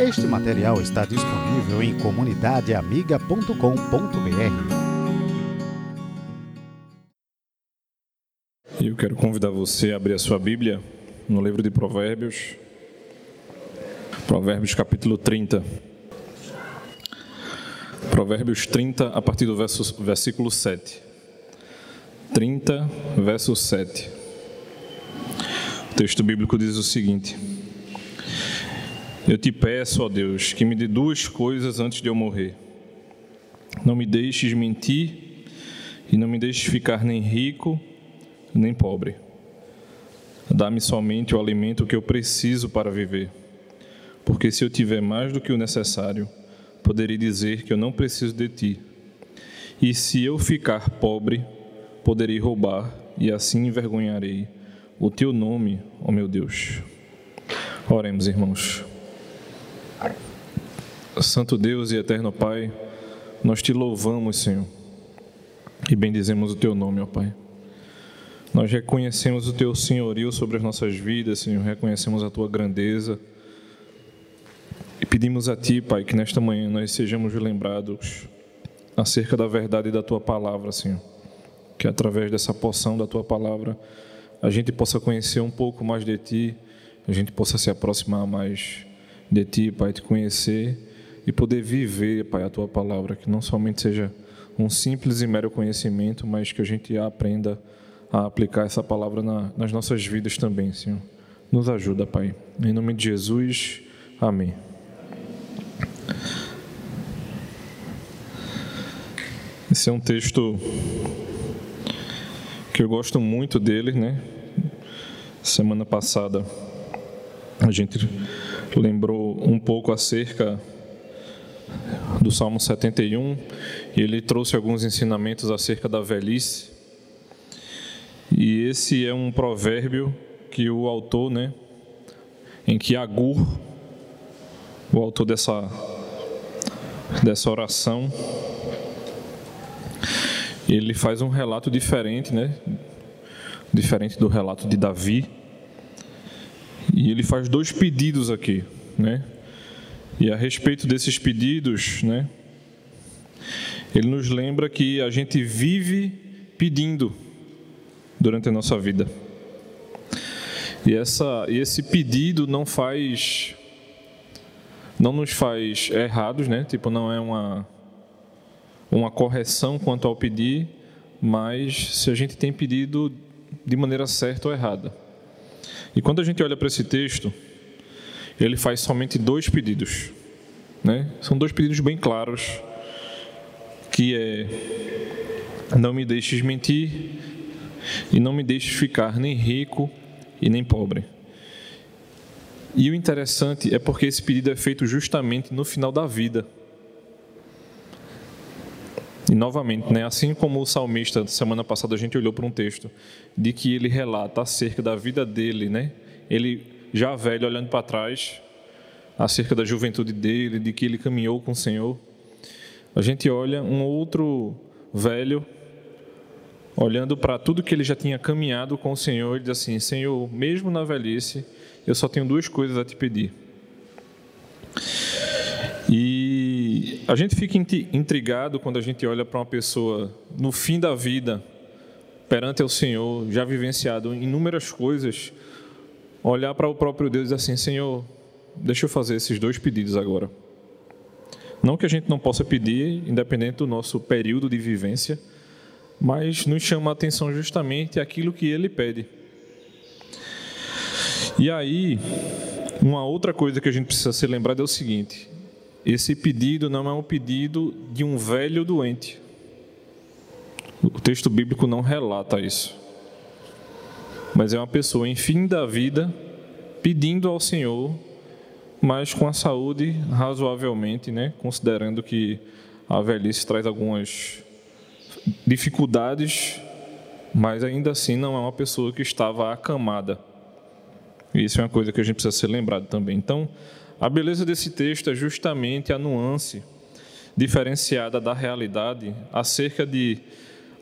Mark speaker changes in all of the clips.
Speaker 1: Este material está disponível em comunidadeamiga.com.br.
Speaker 2: Eu quero convidar você a abrir a sua Bíblia no livro de Provérbios, Provérbios capítulo 30. Provérbios 30, a partir do verso, versículo 7. 30, verso 7. O texto bíblico diz o seguinte: Eu te peço, ó Deus, que me dê duas coisas antes de eu morrer. Não me deixes mentir e não me deixes ficar nem rico nem pobre. Dá-me somente o alimento que eu preciso para viver. Porque se eu tiver mais do que o necessário, poderei dizer que eu não preciso de ti. E se eu ficar pobre, poderei roubar, e assim envergonharei o teu nome, ó meu Deus. Oremos, irmãos. Santo Deus e eterno Pai, nós te louvamos, Senhor, e bendizemos o teu nome, ó Pai. Nós reconhecemos o teu senhorio sobre as nossas vidas, Senhor, reconhecemos a tua grandeza. E pedimos a ti, Pai, que nesta manhã nós sejamos lembrados acerca da verdade da tua palavra, Senhor. Que através dessa porção da tua palavra a gente possa conhecer um pouco mais de ti, a gente possa se aproximar mais de ti, Pai, te conhecer e poder viver, Pai, a tua palavra, que não somente seja um simples e mero conhecimento, mas que a gente aprenda a aplicar essa palavra na, nas nossas vidas também, Senhor. Nos ajuda, Pai. Em nome de Jesus, amém. Esse é um texto que eu gosto muito dele, né? Semana passada a gente lembrou um pouco acerca do Salmo 71 e ele trouxe alguns ensinamentos acerca da velhice. E esse é um provérbio que o autor, né, em que Agur, o autor dessa dessa oração, ele faz um relato diferente, né? Diferente do relato de Davi. E ele faz dois pedidos aqui, né? E a respeito desses pedidos, né? Ele nos lembra que a gente vive pedindo durante a nossa vida. E, essa, e esse pedido não faz. Não nos faz errados, né? Tipo, não é uma, uma correção quanto ao pedir, mas se a gente tem pedido de maneira certa ou errada. E quando a gente olha para esse texto, ele faz somente dois pedidos. Né? São dois pedidos bem claros, que é não me deixes mentir e não me deixes ficar nem rico e nem pobre. E o interessante é porque esse pedido é feito justamente no final da vida. E novamente, né, assim como o salmista, semana passada a gente olhou para um texto de que ele relata acerca da vida dele, né? Ele já velho olhando para trás, acerca da juventude dele, de que ele caminhou com o Senhor. A gente olha um outro velho olhando para tudo que ele já tinha caminhado com o Senhor, ele diz assim: Senhor, mesmo na velhice, eu só tenho duas coisas a te pedir. E a gente fica intrigado quando a gente olha para uma pessoa no fim da vida, perante o Senhor, já vivenciado inúmeras coisas, olhar para o próprio Deus e dizer assim: Senhor, deixa eu fazer esses dois pedidos agora. Não que a gente não possa pedir, independente do nosso período de vivência, mas nos chama a atenção justamente aquilo que ele pede. E aí, uma outra coisa que a gente precisa se lembrar é o seguinte: esse pedido não é um pedido de um velho doente. O texto bíblico não relata isso. Mas é uma pessoa em fim da vida pedindo ao Senhor, mas com a saúde razoavelmente, né, considerando que a velhice traz algumas dificuldades, mas ainda assim não é uma pessoa que estava acamada. Isso é uma coisa que a gente precisa ser lembrado também. Então, a beleza desse texto é justamente a nuance diferenciada da realidade acerca de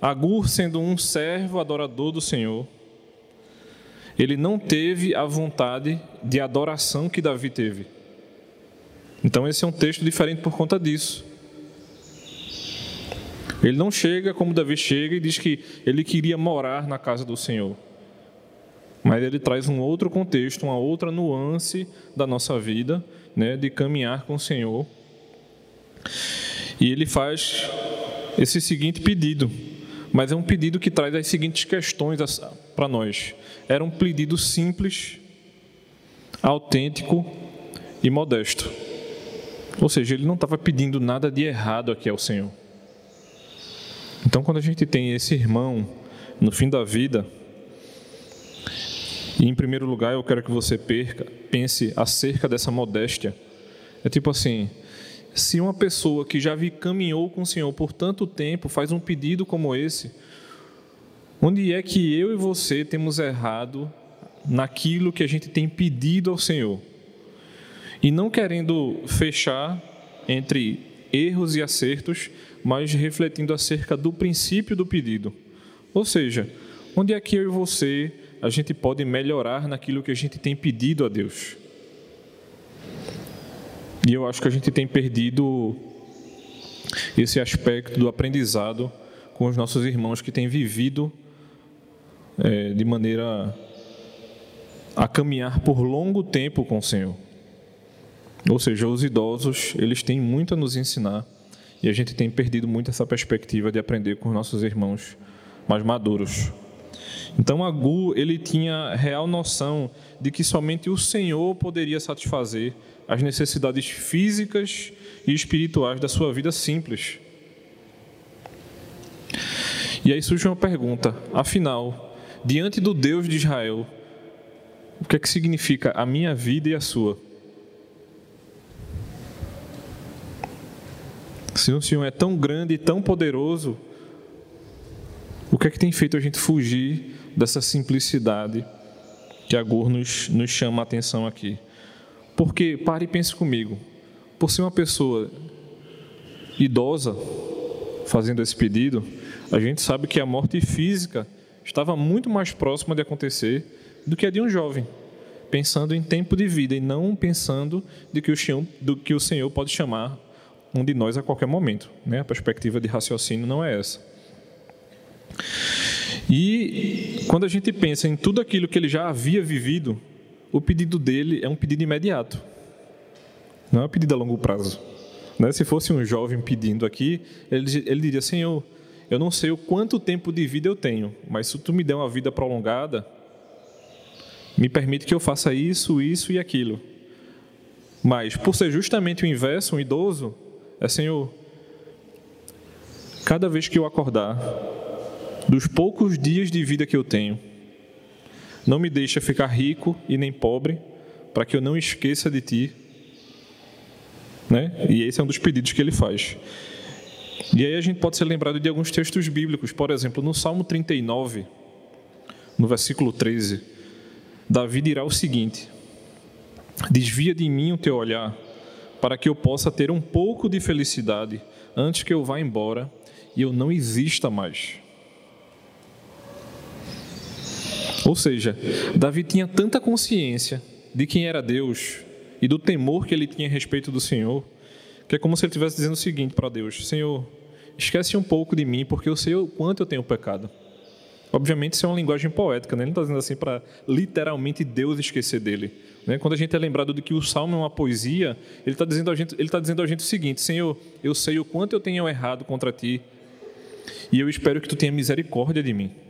Speaker 2: Agur sendo um servo adorador do Senhor. Ele não teve a vontade de adoração que Davi teve. Então, esse é um texto diferente por conta disso. Ele não chega como Davi chega e diz que ele queria morar na casa do Senhor. Mas ele traz um outro contexto, uma outra nuance da nossa vida, né, de caminhar com o Senhor. E ele faz esse seguinte pedido, mas é um pedido que traz as seguintes questões para nós. Era um pedido simples, autêntico e modesto. Ou seja, ele não estava pedindo nada de errado aqui ao Senhor. Então, quando a gente tem esse irmão no fim da vida, e em primeiro lugar eu quero que você perca, pense acerca dessa modéstia. É tipo assim, se uma pessoa que já vi, caminhou com o Senhor por tanto tempo faz um pedido como esse, onde é que eu e você temos errado naquilo que a gente tem pedido ao Senhor? E não querendo fechar entre erros e acertos, mas refletindo acerca do princípio do pedido. Ou seja, onde é que eu e você a gente pode melhorar naquilo que a gente tem pedido a Deus? E eu acho que a gente tem perdido esse aspecto do aprendizado com os nossos irmãos que têm vivido é, de maneira a caminhar por longo tempo com o Senhor. Ou seja, os idosos, eles têm muito a nos ensinar e a gente tem perdido muito essa perspectiva de aprender com os nossos irmãos mais maduros. Então, Agu, ele tinha real noção de que somente o Senhor poderia satisfazer as necessidades físicas e espirituais da sua vida simples. E aí surge uma pergunta: afinal, diante do Deus de Israel, o que é que significa a minha vida e a sua? Se o Senhor é tão grande e tão poderoso, o que é que tem feito a gente fugir dessa simplicidade que Agur nos, nos chama a atenção aqui? Porque, pare e pense comigo, por ser uma pessoa idosa fazendo esse pedido, a gente sabe que a morte física estava muito mais próxima de acontecer do que a de um jovem, pensando em tempo de vida e não pensando de que o Senhor, do que o Senhor pode chamar um de nós a qualquer momento. Né? A perspectiva de raciocínio não é essa. E quando a gente pensa em tudo aquilo que ele já havia vivido, o pedido dele é um pedido imediato, não é um pedido a longo prazo. Né? Se fosse um jovem pedindo aqui, ele, ele diria: Senhor, eu não sei o quanto tempo de vida eu tenho, mas se tu me der uma vida prolongada, me permite que eu faça isso, isso e aquilo. Mas, por ser justamente o inverso, um idoso, é Senhor, cada vez que eu acordar, dos poucos dias de vida que eu tenho, não me deixa ficar rico e nem pobre, para que eu não esqueça de ti. Né? E esse é um dos pedidos que ele faz. E aí a gente pode ser lembrado de alguns textos bíblicos, por exemplo, no Salmo 39, no versículo 13, Davi dirá o seguinte: Desvia de mim o teu olhar para que eu possa ter um pouco de felicidade antes que eu vá embora e eu não exista mais. Ou seja, Davi tinha tanta consciência de quem era Deus e do temor que ele tinha a respeito do Senhor, que é como se ele estivesse dizendo o seguinte para Deus: Senhor, esquece um pouco de mim, porque eu sei o quanto eu tenho pecado. Obviamente, isso é uma linguagem poética, né? ele não está dizendo assim para literalmente Deus esquecer dele. Né? Quando a gente é lembrado de que o salmo é uma poesia, ele está dizendo, a gente, ele está dizendo a gente o seguinte: Senhor, eu sei o quanto eu tenho errado contra ti, e eu espero que tu tenha misericórdia de mim.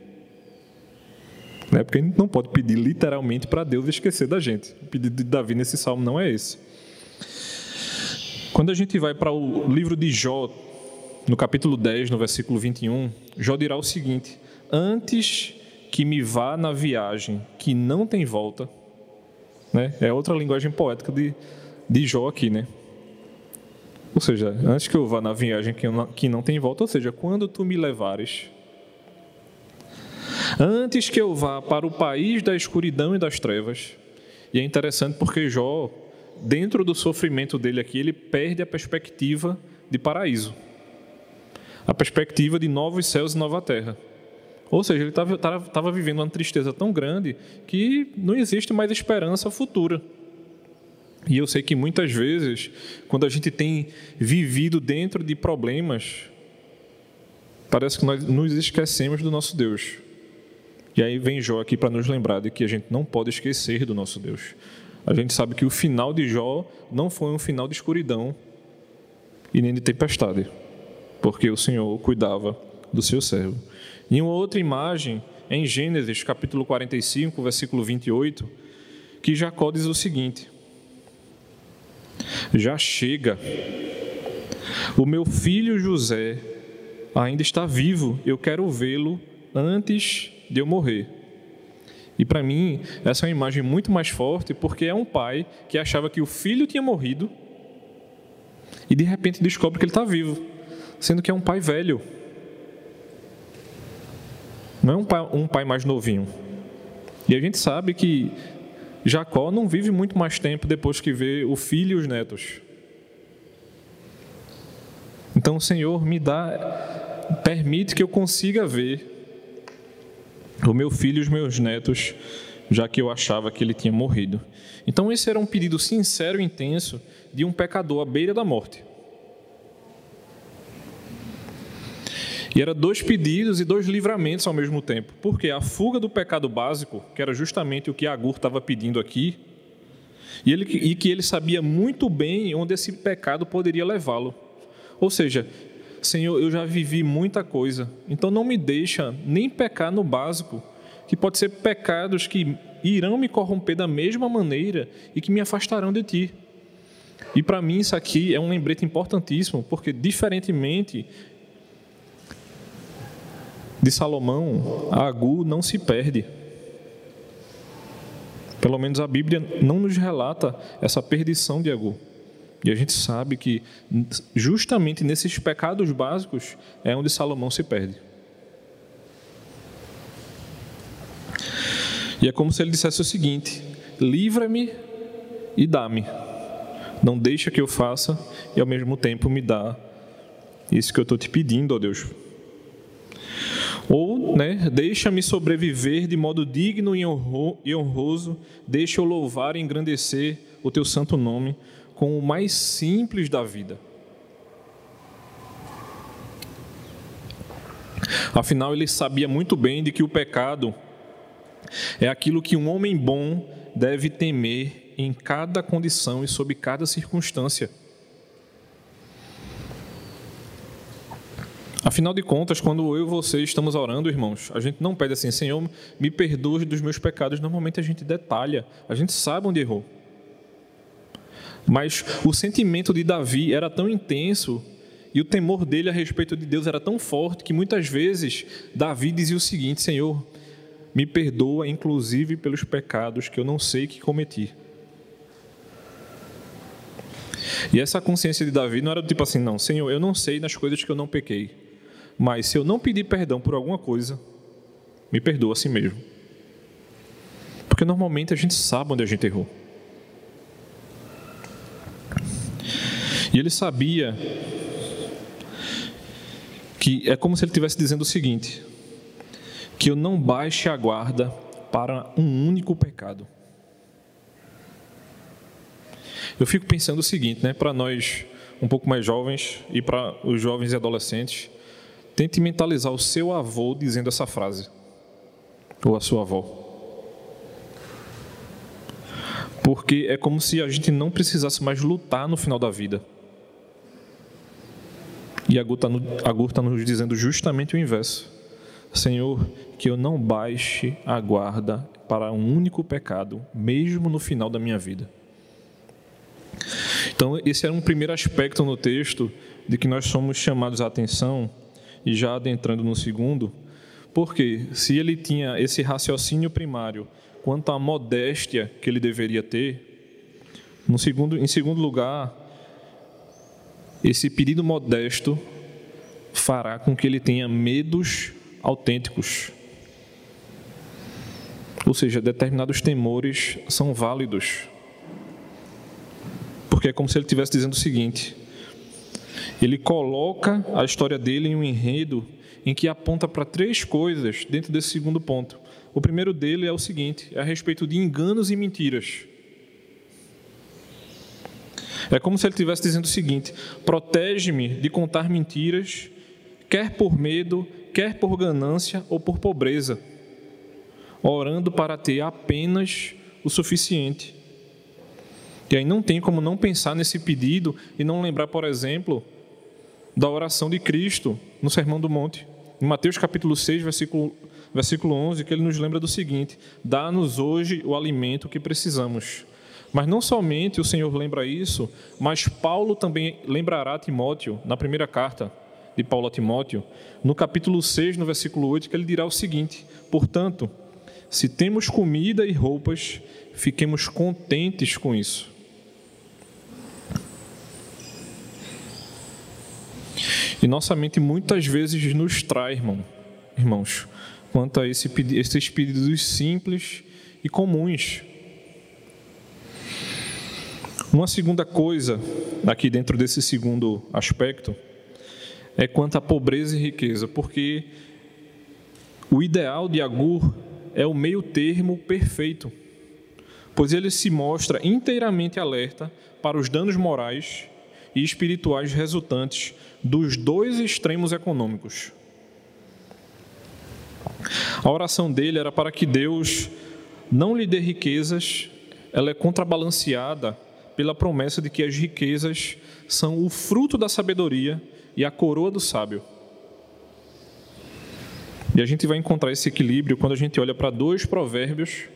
Speaker 2: Né? Porque a gente não pode pedir literalmente para Deus esquecer da gente. O pedido de Davi nesse salmo não é esse. Quando a gente vai para o livro de Jó, no capítulo 10, no versículo 21, Jó dirá o seguinte: Antes que me vá na viagem que não tem volta, né? É outra linguagem poética de, de Jó aqui, né? Ou seja, antes que eu vá na viagem que não, que não tem volta, ou seja, quando tu me levares, antes que eu vá para o país da escuridão e das trevas, e é interessante porque Jó, dentro do sofrimento dele aqui, ele perde a perspectiva de paraíso, a perspectiva de novos céus e nova terra. Ou seja, ele estava vivendo uma tristeza tão grande que não existe mais esperança futura. E eu sei que muitas vezes, quando a gente tem vivido dentro de problemas, parece que nós nos esquecemos do nosso Deus. E aí vem Jó aqui para nos lembrar de que a gente não pode esquecer do nosso Deus. A gente sabe que o final de Jó não foi um final de escuridão e nem de tempestade, porque o Senhor cuidava do seu servo. E uma outra imagem, em Gênesis capítulo 45, versículo 28, que Jacó diz o seguinte: Já chega, o meu filho José ainda está vivo, eu quero vê-lo antes de eu morrer. E para mim, essa é uma imagem muito mais forte, porque é um pai que achava que o filho tinha morrido e de repente descobre que ele está vivo, sendo que é um pai velho. Não é um pai, um pai mais novinho. E a gente sabe que Jacó não vive muito mais tempo depois que vê o filho e os netos. Então, Senhor me dá, permite que eu consiga ver o meu filho e os meus netos, já que eu achava que ele tinha morrido. Então, esse era um pedido sincero e intenso de um pecador à beira da morte. E era dois pedidos e dois livramentos ao mesmo tempo. Porque a fuga do pecado básico, que era justamente o que Agur estava pedindo aqui, e, ele, e que ele sabia muito bem onde esse pecado poderia levá-lo. Ou seja, Senhor, eu já vivi muita coisa, então não me deixa nem pecar no básico, que pode ser pecados que irão me corromper da mesma maneira e que me afastarão de Ti. E para mim isso aqui é um lembrete importantíssimo, porque diferentemente de Salomão, Agu não se perde. Pelo menos a Bíblia não nos relata essa perdição de Agu. E a gente sabe que justamente nesses pecados básicos é onde Salomão se perde. E é como se ele dissesse o seguinte: livra-me e dá-me. Não deixa que eu faça e ao mesmo tempo me dá isso que eu estou te pedindo, ó Deus. Ou, né, deixa-me sobreviver de modo digno e honroso, deixa eu louvar e engrandecer o teu santo nome com o mais simples da vida. Afinal, ele sabia muito bem de que o pecado é aquilo que um homem bom deve temer em cada condição e sob cada circunstância. Afinal de contas, quando eu e você estamos orando, irmãos, a gente não pede assim, Senhor, me perdoe dos meus pecados. Normalmente a gente detalha, a gente sabe onde errou. Mas o sentimento de Davi era tão intenso e o temor dele a respeito de Deus era tão forte que muitas vezes Davi dizia o seguinte: Senhor, me perdoa, inclusive pelos pecados que eu não sei que cometi. E essa consciência de Davi não era do tipo assim, não, Senhor, eu não sei nas coisas que eu não pequei. Mas se eu não pedir perdão por alguma coisa, me perdoa a si mesmo. Porque normalmente a gente sabe onde a gente errou. E ele sabia que é como se ele estivesse dizendo o seguinte: que eu não baixe a guarda para um único pecado. Eu fico pensando o seguinte, né, para nós um pouco mais jovens e para os jovens e adolescentes, Tente mentalizar o seu avô dizendo essa frase, ou a sua avó. Porque é como se a gente não precisasse mais lutar no final da vida. E a Gur está nos dizendo justamente o inverso. Senhor, que eu não baixe a guarda para um único pecado, mesmo no final da minha vida. Então, esse era um primeiro aspecto no texto de que nós somos chamados à atenção e já adentrando no segundo, porque se ele tinha esse raciocínio primário quanto à modéstia que ele deveria ter, no segundo, em segundo lugar, esse pedido modesto fará com que ele tenha medos autênticos. Ou seja, determinados temores são válidos. Porque é como se ele estivesse dizendo o seguinte: ele coloca a história dele em um enredo em que aponta para três coisas dentro desse segundo ponto. O primeiro dele é o seguinte: é a respeito de enganos e mentiras. É como se ele estivesse dizendo o seguinte: protege-me de contar mentiras, quer por medo, quer por ganância ou por pobreza, orando para ter apenas o suficiente. E aí não tem como não pensar nesse pedido e não lembrar, por exemplo, da oração de Cristo no Sermão do Monte. Em Mateus capítulo 6, versículo, versículo 11, que ele nos lembra do seguinte: Dá-nos hoje o alimento que precisamos. Mas não somente o Senhor lembra isso, mas Paulo também lembrará a Timóteo, na primeira carta de Paulo a Timóteo, no capítulo 6, no versículo 8, que ele dirá o seguinte: Portanto, se temos comida e roupas, fiquemos contentes com isso. E nossa mente muitas vezes nos trai, irmão, irmãos, quanto a esse, esses pedidos simples e comuns. Uma segunda coisa, aqui dentro desse segundo aspecto, é quanto à pobreza e riqueza, porque o ideal de Agur é o meio termo perfeito, pois ele se mostra inteiramente alerta para os danos morais e espirituais resultantes dos dois extremos econômicos. A oração dele era para que Deus não lhe dê riquezas, ela é contrabalanceada pela promessa de que as riquezas são o fruto da sabedoria e a coroa do sábio. E a gente vai encontrar esse equilíbrio quando a gente olha para dois provérbios.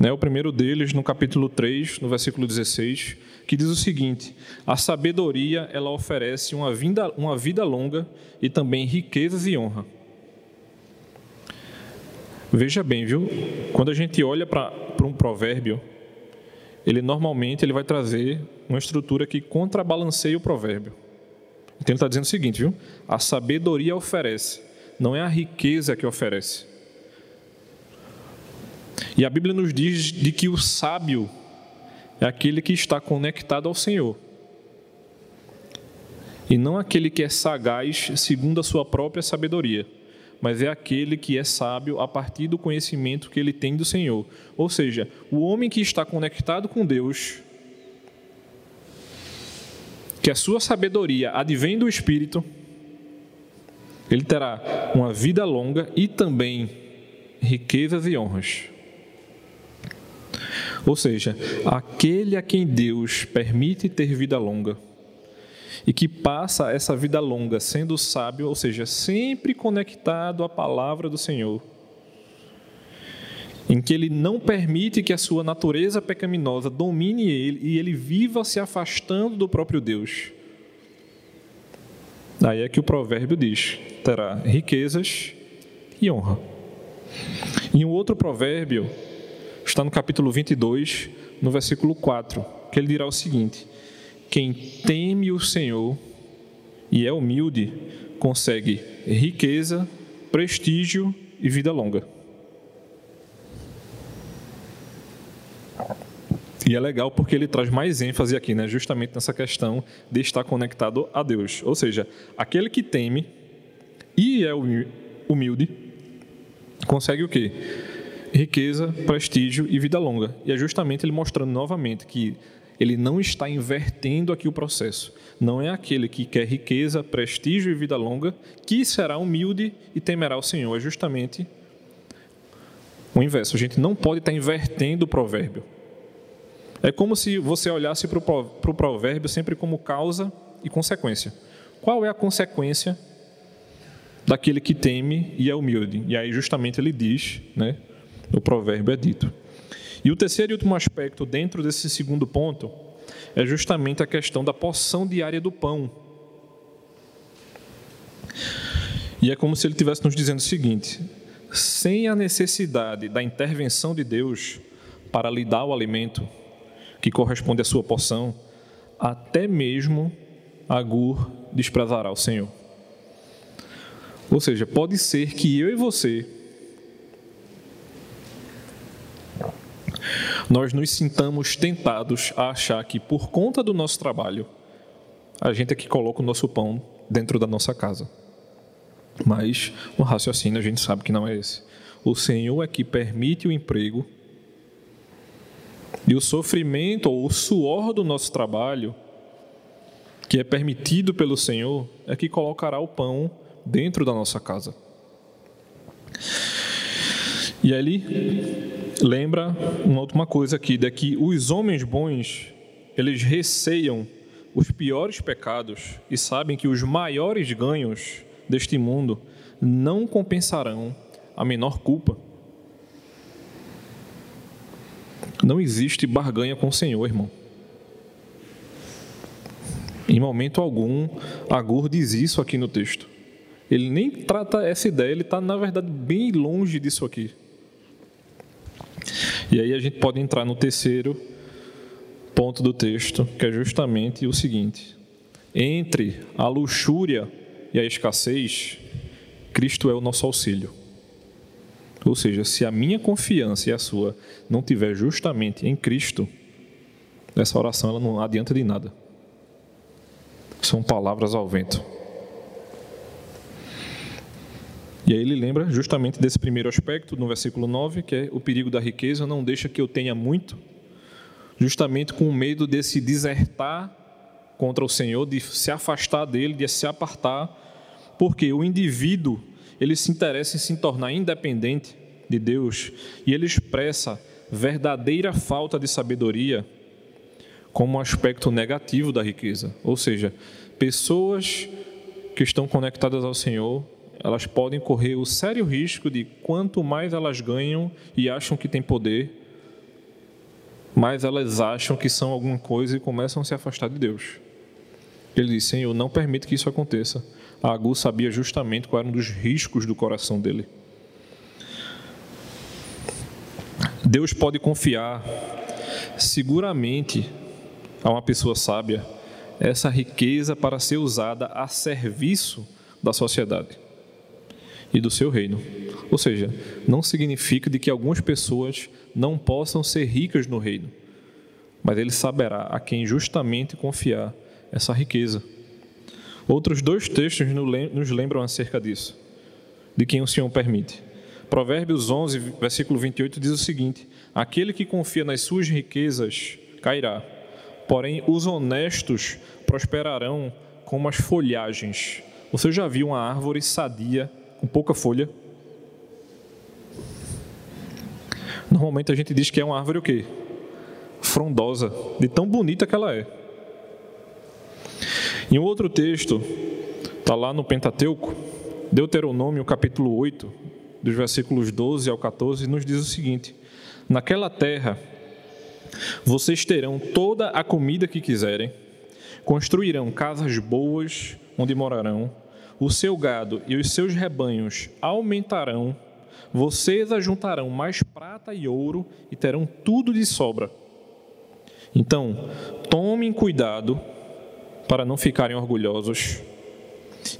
Speaker 2: Né, o primeiro deles, no capítulo 3, no versículo 16, que diz o seguinte: A sabedoria ela oferece uma vida, uma vida longa e também riquezas e honra. Veja bem, viu? Quando a gente olha para um provérbio, ele normalmente ele vai trazer uma estrutura que contrabalanceia o provérbio. Então ele está dizendo o seguinte, viu? A sabedoria oferece, não é a riqueza que oferece. E a Bíblia nos diz de que o sábio é aquele que está conectado ao Senhor. E não aquele que é sagaz segundo a sua própria sabedoria, mas é aquele que é sábio a partir do conhecimento que ele tem do Senhor. Ou seja, o homem que está conectado com Deus, que a sua sabedoria advém do Espírito, ele terá uma vida longa e também riquezas e honras. Ou seja, aquele a quem Deus permite ter vida longa e que passa essa vida longa sendo sábio, ou seja, sempre conectado à palavra do Senhor, em que ele não permite que a sua natureza pecaminosa domine ele e ele viva se afastando do próprio Deus. Daí é que o provérbio diz: terá riquezas e honra. E um outro provérbio está no capítulo 22, no versículo 4, que ele dirá o seguinte: Quem teme o Senhor e é humilde, consegue riqueza, prestígio e vida longa. E é legal porque ele traz mais ênfase aqui, né, justamente nessa questão de estar conectado a Deus. Ou seja, aquele que teme e é humilde, consegue o quê? riqueza, prestígio e vida longa. E é justamente ele mostrando novamente que ele não está invertendo aqui o processo. Não é aquele que quer riqueza, prestígio e vida longa que será humilde e temerá o Senhor. É justamente o inverso. A gente não pode estar invertendo o provérbio. É como se você olhasse para o provérbio sempre como causa e consequência. Qual é a consequência daquele que teme e é humilde? E aí justamente ele diz, né? no provérbio é dito. E o terceiro e último aspecto dentro desse segundo ponto é justamente a questão da porção diária do pão. E é como se ele estivesse nos dizendo o seguinte: sem a necessidade da intervenção de Deus para lhe dar o alimento que corresponde à sua porção, até mesmo Agur desprezará o Senhor. Ou seja, pode ser que eu e você nós nos sintamos tentados a achar que, por conta do nosso trabalho, a gente é que coloca o nosso pão dentro da nossa casa. Mas o raciocínio a gente sabe que não é esse. O Senhor é que permite o emprego E o sofrimento ou o suor do nosso trabalho, que é permitido pelo Senhor, é que colocará o pão dentro da nossa casa. E ali lembra uma última coisa aqui, de que os homens bons, eles receiam os piores pecados e sabem que os maiores ganhos deste mundo não compensarão a menor culpa. Não existe barganha com o Senhor, irmão. Em momento algum, Agur diz isso aqui no texto. Ele nem trata essa ideia, ele está, na verdade, bem longe disso aqui. E aí a gente pode entrar no terceiro ponto do texto, que é justamente o seguinte: entre a luxúria e a escassez, Cristo é o nosso auxílio. Ou seja, se a minha confiança e a sua não tiver justamente em Cristo, essa oração ela não adianta de nada. São palavras ao vento. E aí ele lembra justamente desse primeiro aspecto, no versículo 9, que é o perigo da riqueza, não deixa que eu tenha muito, justamente com medo de se desertar contra o Senhor, de se afastar dele, de se apartar, porque o indivíduo ele se interessa em se tornar independente de Deus e ele expressa verdadeira falta de sabedoria como aspecto negativo da riqueza. Ou seja, pessoas que estão conectadas ao Senhor, elas podem correr o sério risco de quanto mais elas ganham e acham que têm poder, mais elas acham que são alguma coisa e começam a se afastar de Deus. Ele diz: Senhor, não permite que isso aconteça. Agu sabia justamente qual era um dos riscos do coração dele. Deus pode confiar seguramente a uma pessoa sábia essa riqueza para ser usada a serviço da sociedade e do seu reino. Ou seja, não significa de que algumas pessoas não possam ser ricas no reino, mas ele saberá a quem justamente confiar essa riqueza. Outros dois textos nos lembram acerca disso, de quem o Senhor permite. Provérbios 11, versículo 28 diz o seguinte: Aquele que confia nas suas riquezas cairá, porém os honestos prosperarão como as folhagens. Você já viu uma árvore sadia com pouca folha? Normalmente a gente diz que é uma árvore o quê? Frondosa, de tão bonita que ela é. Em um outro texto, está lá no Pentateuco, Deuteronômio capítulo 8, dos versículos 12 ao 14, nos diz o seguinte: Naquela terra vocês terão toda a comida que quiserem, construirão casas boas onde morarão, o seu gado e os seus rebanhos aumentarão, vocês ajuntarão mais prata e ouro e terão tudo de sobra. Então, tomem cuidado para não ficarem orgulhosos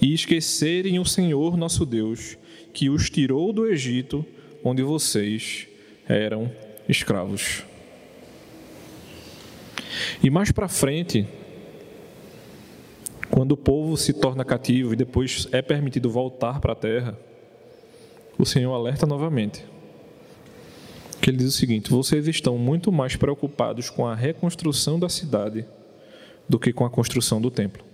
Speaker 2: e esquecerem o Senhor nosso Deus, que os tirou do Egito, onde vocês eram escravos. E mais para frente, quando o povo se torna cativo e depois é permitido voltar para a terra, o Senhor alerta novamente. Que ele diz o seguinte: vocês estão muito mais preocupados com a reconstrução da cidade do que com a construção do templo.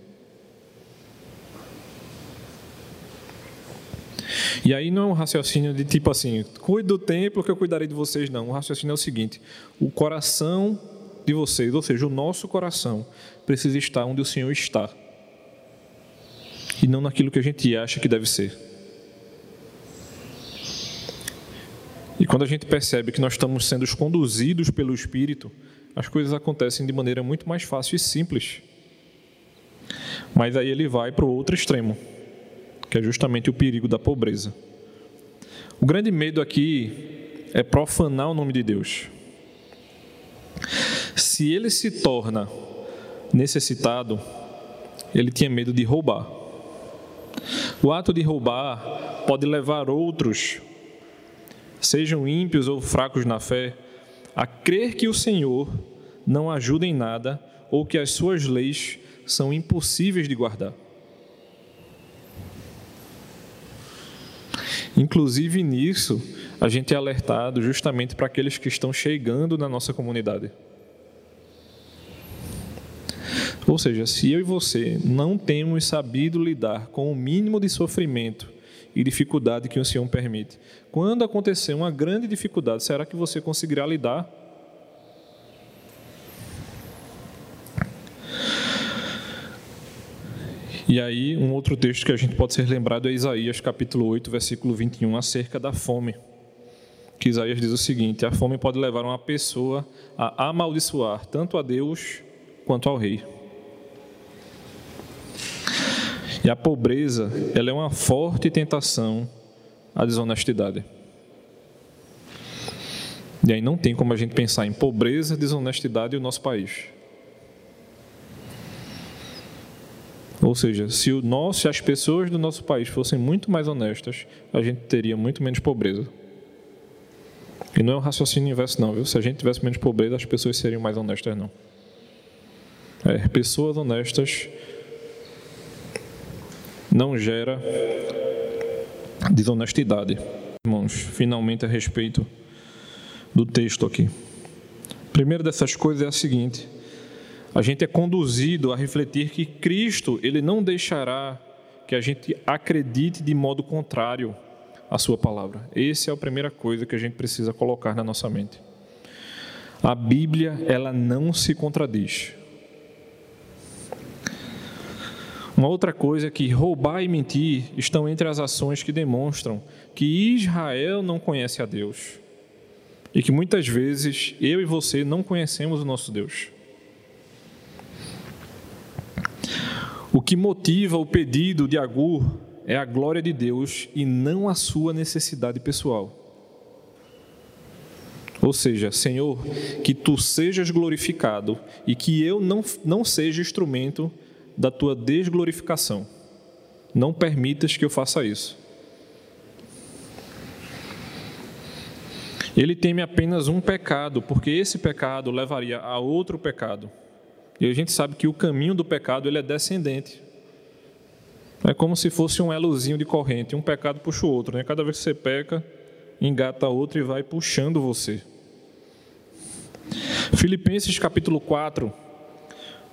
Speaker 2: E aí não é um raciocínio de tipo assim, cuide do templo que eu cuidarei de vocês, não. O raciocínio é o seguinte: o coração de vocês, ou seja, o nosso coração, precisa estar onde o Senhor está e não naquilo que a gente acha que deve ser. E quando a gente percebe que nós estamos sendo conduzidos pelo Espírito, as coisas acontecem de maneira muito mais fácil e simples. Mas aí ele vai para o outro extremo, que é justamente o perigo da pobreza. O grande medo aqui é profanar o nome de Deus. Se ele se torna necessitado, ele tinha medo de roubar. O ato de roubar pode levar outros, sejam ímpios ou fracos na fé, a crer que o Senhor não ajuda em nada ou que as suas leis são impossíveis de guardar. Inclusive nisso, a gente é alertado justamente para aqueles que estão chegando na nossa comunidade. Ou seja, se eu e você não temos sabido lidar com o mínimo de sofrimento e dificuldade que o Senhor permite, quando acontecer uma grande dificuldade, será que você conseguirá lidar? E aí, um outro texto que a gente pode ser lembrado é Isaías capítulo 8, versículo 21, acerca da fome. Que Isaías diz o seguinte: A fome pode levar uma pessoa a amaldiçoar tanto a Deus quanto ao rei. E a pobreza, ela é uma forte tentação à desonestidade. E aí não tem como a gente pensar em pobreza, desonestidade e o nosso país. Ou seja, se, o nosso, se as pessoas do nosso país fossem muito mais honestas, a gente teria muito menos pobreza. E não é um raciocínio inverso, não, viu? Se a gente tivesse menos pobreza, as pessoas seriam mais honestas, não. É, pessoas honestas não gera desonestidade. Irmãos, finalmente a respeito do texto aqui. Primeiro dessas coisas é a seguinte: a gente é conduzido a refletir que Cristo, ele não deixará que a gente acredite de modo contrário à sua palavra. Essa é a primeira coisa que a gente precisa colocar na nossa mente. A Bíblia, ela não se contradiz. Uma outra coisa é que roubar e mentir estão entre as ações que demonstram que Israel não conhece a Deus. E que muitas vezes eu e você não conhecemos o nosso Deus. O que motiva o pedido de Agur é a glória de Deus e não a sua necessidade pessoal. Ou seja, Senhor, que tu sejas glorificado e que eu não, não seja instrumento da tua desglorificação. Não permitas que eu faça isso. Ele teme apenas um pecado, porque esse pecado levaria a outro pecado. E a gente sabe que o caminho do pecado ele é descendente. É como se fosse um elozinho de corrente, um pecado puxa o outro, né? Cada vez que você peca, engata outro e vai puxando você. Filipenses capítulo 4,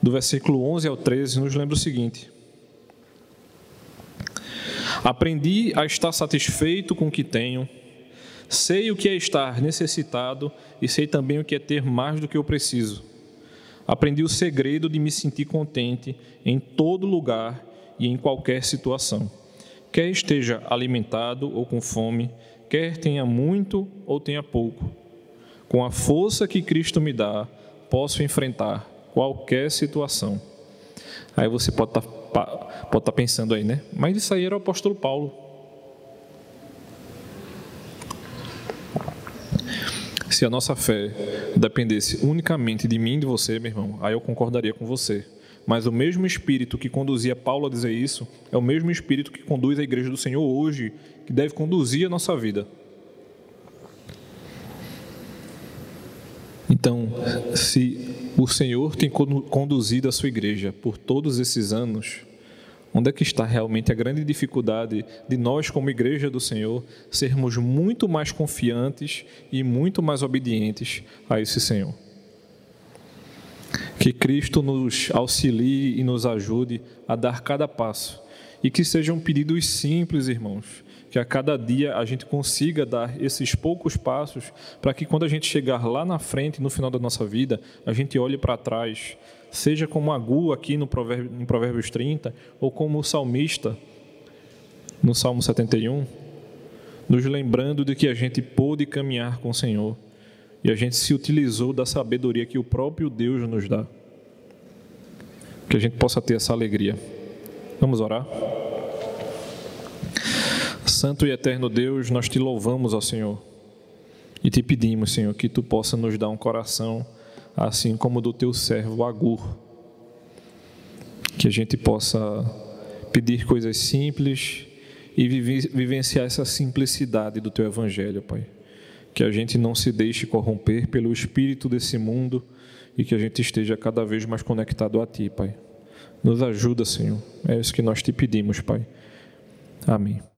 Speaker 2: do versículo 11 ao 13, nos lembra o seguinte: Aprendi a estar satisfeito com o que tenho, sei o que é estar necessitado e sei também o que é ter mais do que eu preciso. Aprendi o segredo de me sentir contente em todo lugar e em qualquer situação. Quer esteja alimentado ou com fome, quer tenha muito ou tenha pouco. Com a força que Cristo me dá, posso enfrentar qualquer situação. Aí você pode estar tá, pode tá pensando aí, né? Mas isso aí era o apóstolo Paulo. Se a nossa fé dependesse unicamente de mim e de você, meu irmão, aí eu concordaria com você. Mas o mesmo espírito que conduzia Paulo a dizer isso é o mesmo espírito que conduz a igreja do Senhor hoje, que deve conduzir a nossa vida. Então, se o Senhor tem conduzido a sua igreja por todos esses anos, Onde é que está realmente a grande dificuldade de nós, como igreja do Senhor, sermos muito mais confiantes e muito mais obedientes a esse Senhor? Que Cristo nos auxilie e nos ajude a dar cada passo. E que sejam pedidos simples, irmãos. Que a cada dia a gente consiga dar esses poucos passos para que quando a gente chegar lá na frente, no final da nossa vida, a gente olhe para trás seja como Agu aqui no Provérbio, em Provérbios 30, ou como o salmista no Salmo 71, nos lembrando de que a gente pôde caminhar com o Senhor e a gente se utilizou da sabedoria que o próprio Deus nos dá. Que a gente possa ter essa alegria. Vamos orar? Santo e eterno Deus, nós te louvamos, ó Senhor, e te pedimos, Senhor, que tu possa nos dar um coração assim como do teu servo Agur. Que a gente possa pedir coisas simples e vivenciar essa simplicidade do teu evangelho, Pai. Que a gente não se deixe corromper pelo espírito desse mundo e que a gente esteja cada vez mais conectado a ti, Pai. Nos ajuda, Senhor. É isso que nós te pedimos, Pai. Amém.